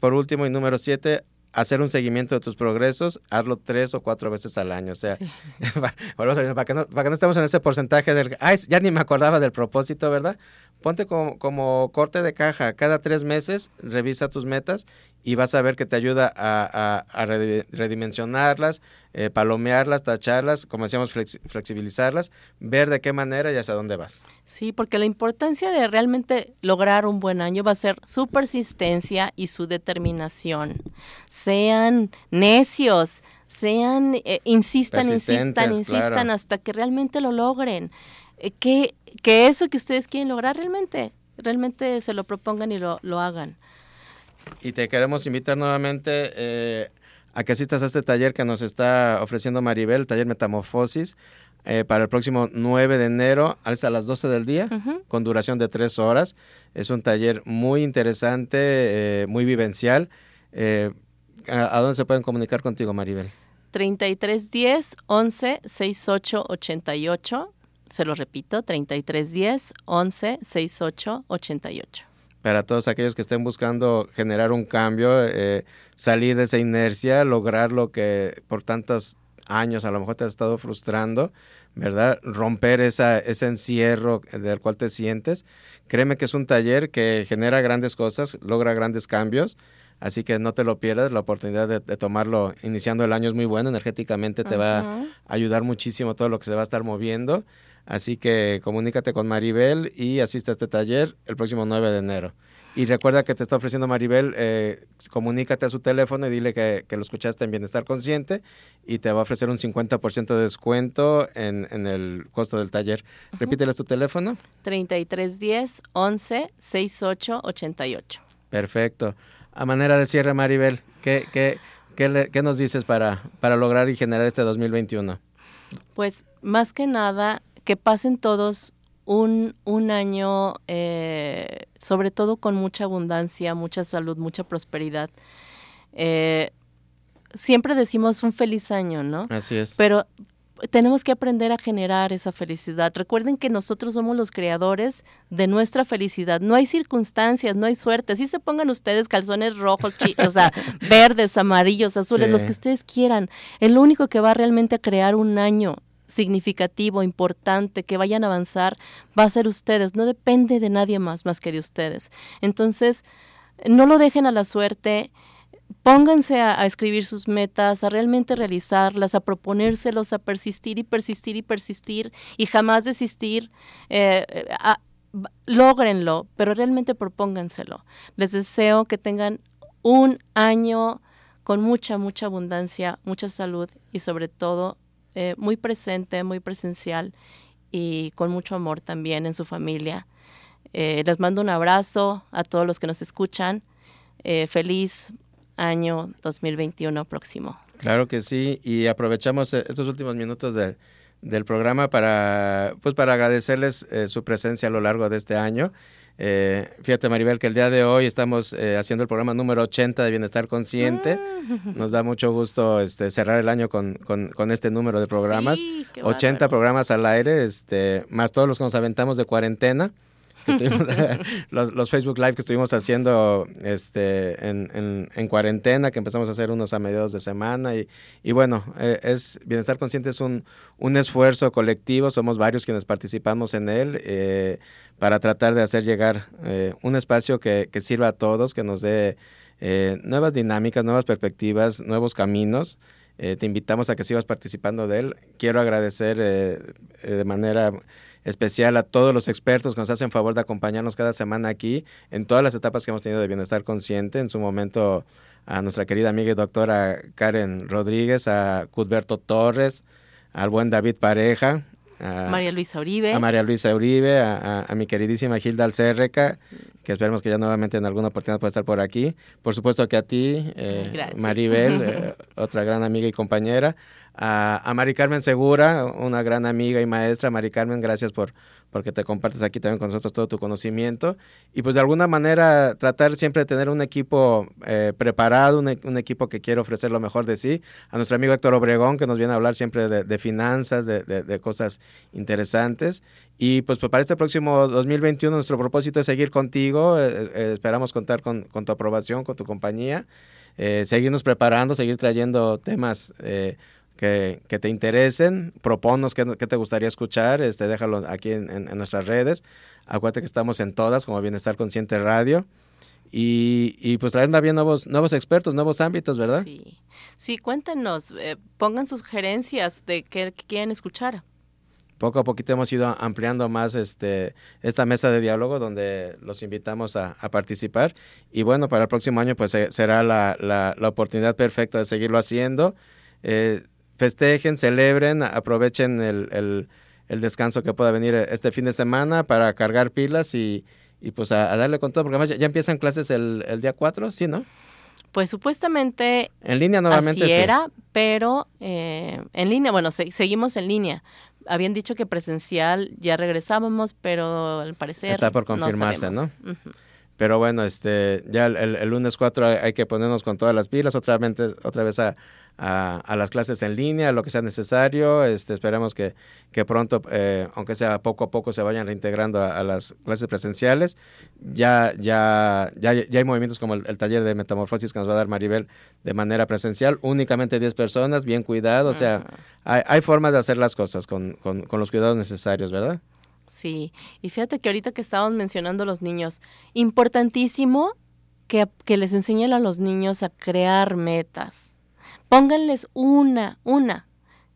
por último, y número siete, hacer un seguimiento de tus progresos, hazlo tres o cuatro veces al año. O sea, Sí. para que, no, para que no estemos en ese porcentaje del, ay, ya ni me acordaba del propósito, ¿verdad? Ponte como, como corte de caja, cada tres meses revisa tus metas y vas a ver que te ayuda a, a- a redi- redimensionarlas, eh, palomearlas, tacharlas, como decíamos, flexi- flexibilizarlas, ver de qué manera y hacia dónde vas. Sí, porque la importancia de realmente lograr un buen año va a ser su persistencia y su determinación. Sean necios, sean, eh, insistan, insistan, insistan claro. hasta que realmente lo logren. Eh, que, que eso que ustedes quieren lograr realmente, realmente se lo propongan y lo, lo hagan. Y te queremos invitar nuevamente eh, a que asistas a este taller que nos está ofreciendo Maribel, el taller Metamorfosis, eh, para el próximo 9 de enero hasta las 12 del día, con duración de tres horas. Es un taller muy interesante, eh, muy vivencial. Eh, ¿a, a dónde se pueden comunicar contigo, Maribel? 3310 11 68 88. Se lo repito, 3310 11 68 88. Para todos aquellos que estén buscando generar un cambio, eh, salir de esa inercia, lograr lo que por tantos años a lo mejor te has estado frustrando, ¿verdad? Romper esa, ese encierro del cual te sientes. Créeme que es un taller que genera grandes cosas, logra grandes cambios, así que no te lo pierdas, la oportunidad de, de tomarlo iniciando el año es muy buena, energéticamente te va a ayudar muchísimo todo lo que se va a estar moviendo. Así que comunícate con Maribel y asiste a este taller el próximo 9 de enero. Y recuerda que te está ofreciendo Maribel, eh, comunícate a su teléfono y dile que, que lo escuchaste en Bienestar Consciente y te va a ofrecer un 50% de descuento en, en el costo del taller. Repíteles tu teléfono. 3310 11 68 88. Perfecto. A manera de cierre, Maribel, ¿qué, qué, qué, le- qué nos dices para, para lograr y generar este 2021? Pues más que nada, que pasen todos un, un año, eh, sobre todo con mucha abundancia, mucha salud, mucha prosperidad. Eh, siempre decimos un feliz año, ¿no? Así es. Pero tenemos que aprender a generar esa felicidad. Recuerden que nosotros somos los creadores de nuestra felicidad. No hay circunstancias, no hay suerte. Así se pongan ustedes calzones rojos, o sea, verdes, amarillos, azules, Sí. los que ustedes quieran. El único que va realmente a crear un año significativo, importante, que vayan a avanzar, va a ser ustedes. No depende de nadie más más que de ustedes. Entonces, no lo dejen a la suerte pónganse a, escribir sus metas, a realmente realizarlas, a proponérselos, a persistir y persistir y persistir y jamás desistir. eh, eh, a- lógrenlo, pero realmente propónganselo. Les deseo que tengan un año con mucha, mucha abundancia, mucha salud y sobre todo eh, muy presente, muy presencial y con mucho amor también en su familia. Eh, les mando un abrazo a todos los que nos escuchan. Eh, feliz año 2021 próximo. Claro que sí, y aprovechamos eh, estos últimos minutos de- del programa para, pues para agradecerles su presencia a lo largo de este año. Eh, fíjate Maribel que el día de hoy estamos eh, haciendo el programa número 80 de Bienestar Consciente. Nos da mucho gusto este, cerrar el año con, con- con este número de programas. Sí, qué 80 bárbaro. programas al aire, este, más todos los que nos aventamos de cuarentena. los, Facebook Live que estuvimos haciendo este, en, en- en cuarentena, que empezamos a hacer unos a mediados de semana. Y, bueno, eh, es Bienestar Consciente es un, un esfuerzo colectivo, somos varios quienes participamos en él eh, para tratar de hacer llegar eh, un espacio que, sirva a todos, que nos dé eh, nuevas dinámicas, nuevas perspectivas, nuevos caminos. Te invitamos a que sigas participando de él. Quiero agradecer de manera especial a todos los expertos que nos hacen favor de acompañarnos cada semana aquí en todas las etapas que hemos tenido de bienestar consciente. En su momento a nuestra querida amiga y doctora Karen Rodríguez, a Cudberto Torres, al buen David Pareja, a María Luisa Uribe. a María Luisa Uribe, a, a- a mi queridísima Gilda Alcérreca, que esperemos que ya nuevamente en alguna oportunidad pueda estar por aquí. Por supuesto que a ti, eh. Maribel, eh, otra gran amiga y compañera. A, a Mari Carmen Segura, una gran amiga y maestra. Mari Carmen, gracias por, porque te compartes aquí también con nosotros todo tu conocimiento y pues de alguna manera tratar siempre de tener un equipo eh, preparado, un, equipo que quiere ofrecer lo mejor de sí. A nuestro amigo Héctor Obregón que nos viene a hablar siempre de, finanzas, de, cosas interesantes. Y pues, pues, para este próximo 2021 nuestro propósito es seguir contigo, eh, eh, esperamos contar con, tu aprobación, con tu compañía, seguirnos preparando, seguir trayendo temas que, te interesen, proponnos qué, te gustaría escuchar, este, déjalo aquí en, nuestras redes. Acuérdate que estamos en todas, como Bienestar Consciente Radio. Y, y pues traer también nuevos, nuevos expertos, nuevos ámbitos, ¿verdad? Sí, sí cuéntenos, eh, pongan sugerencias de qué, quieren escuchar poco a poquito hemos ido ampliando más este, esta mesa de diálogo donde los invitamos a, participar. Y bueno, para el próximo año pues será la, la, la oportunidad perfecta de seguirlo haciendo. Eh, festejen, celebren, aprovechen el, descanso que pueda venir este fin de semana para cargar pilas y, pues a, darle con todo, porque además ya, empiezan clases el, día 4, ¿sí, no? Pues supuestamente en línea nuevamente así era, pero eh, en línea, bueno, seguimos en línea. Habían dicho que presencial ya regresábamos, pero al parecer está por confirmarse, ¿no? Pero bueno, este, ya el, lunes 4 hay, que ponernos con todas las pilas, otra vez, otra vez a, a, las clases en línea, lo que sea necesario. Este, esperemos que, que pronto, eh, aunque sea poco a poco, se vayan reintegrando a, las clases presenciales. Ya, ya, ya, ya hay movimientos como el, taller de metamorfosis que nos va a dar Maribel de manera presencial, únicamente 10 personas, bien cuidado. O sea, hay, hay formas de hacer las cosas con, con, con los cuidados necesarios, ¿verdad? Sí, y fíjate que ahorita que estábamos mencionando los niños, importantísimo que, que les enseñen a los niños a crear metas pónganles una, una,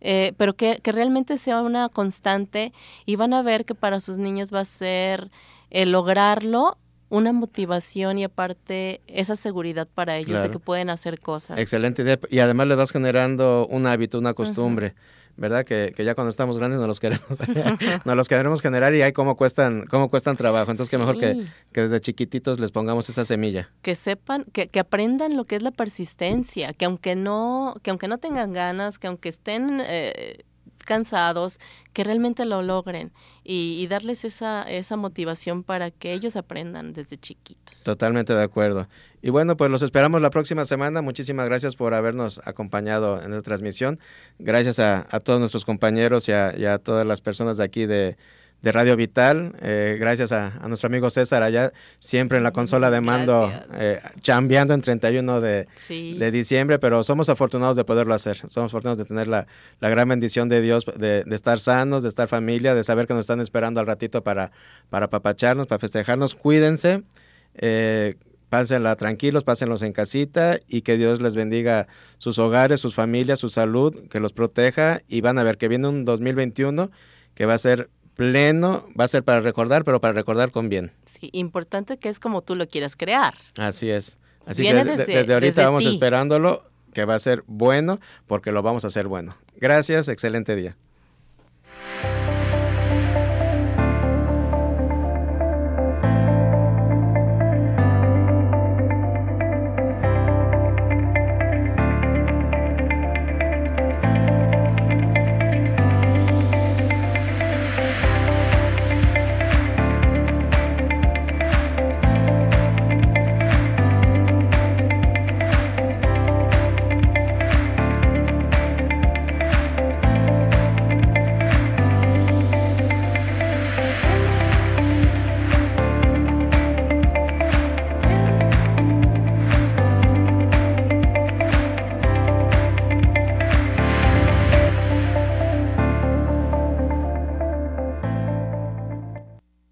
eh, pero que, realmente sea una constante y van a ver que para sus niños va a ser el lograrlo una motivación y aparte esa seguridad para ellos de que pueden hacer cosas. Excelente idea. Y además les vas generando un hábito, una costumbre. ¿Verdad? Que, que, ya cuando estamos grandes nos los queremos, nos los queremos generar y hay cómo cuestan, cómo cuestan trabajo. Entonces, que mejor que, que, desde chiquititos les pongamos esa semilla. Que sepan, que, que, aprendan lo que es la persistencia, que aunque no, que aunque no tengan ganas, que aunque estén eh, cansados, que realmente lo logren y, darles esa, esa motivación para que ellos aprendan desde chiquitos. Totalmente de acuerdo. Y bueno, pues los esperamos la próxima semana. Muchísimas gracias por habernos acompañado en esta transmisión. Gracias a, todos nuestros compañeros y a todas las personas de aquí de de Radio Vital. Eh, gracias a, nuestro amigo César allá, siempre en la consola de mando, eh, chambeando en 31 de, de, diciembre, pero somos afortunados de poderlo hacer. Somos afortunados de tener la, la gran bendición de Dios, de, de, estar sanos, de estar familia, de saber que nos están esperando al ratito para, para papacharnos, para festejarnos. Cuídense. Eh, pásenla tranquilos, pásenlos en casita y que Dios les bendiga sus hogares, sus familias, su salud, que los proteja y van a ver que viene un 2021 que va a ser pleno, va a ser para recordar, pero para recordar con bien. Sí, importante que es como tú lo quieras crear. Así es. Así que desde, ahorita vamos esperándolo, que va a ser bueno, porque lo vamos a hacer bueno. Gracias, excelente día.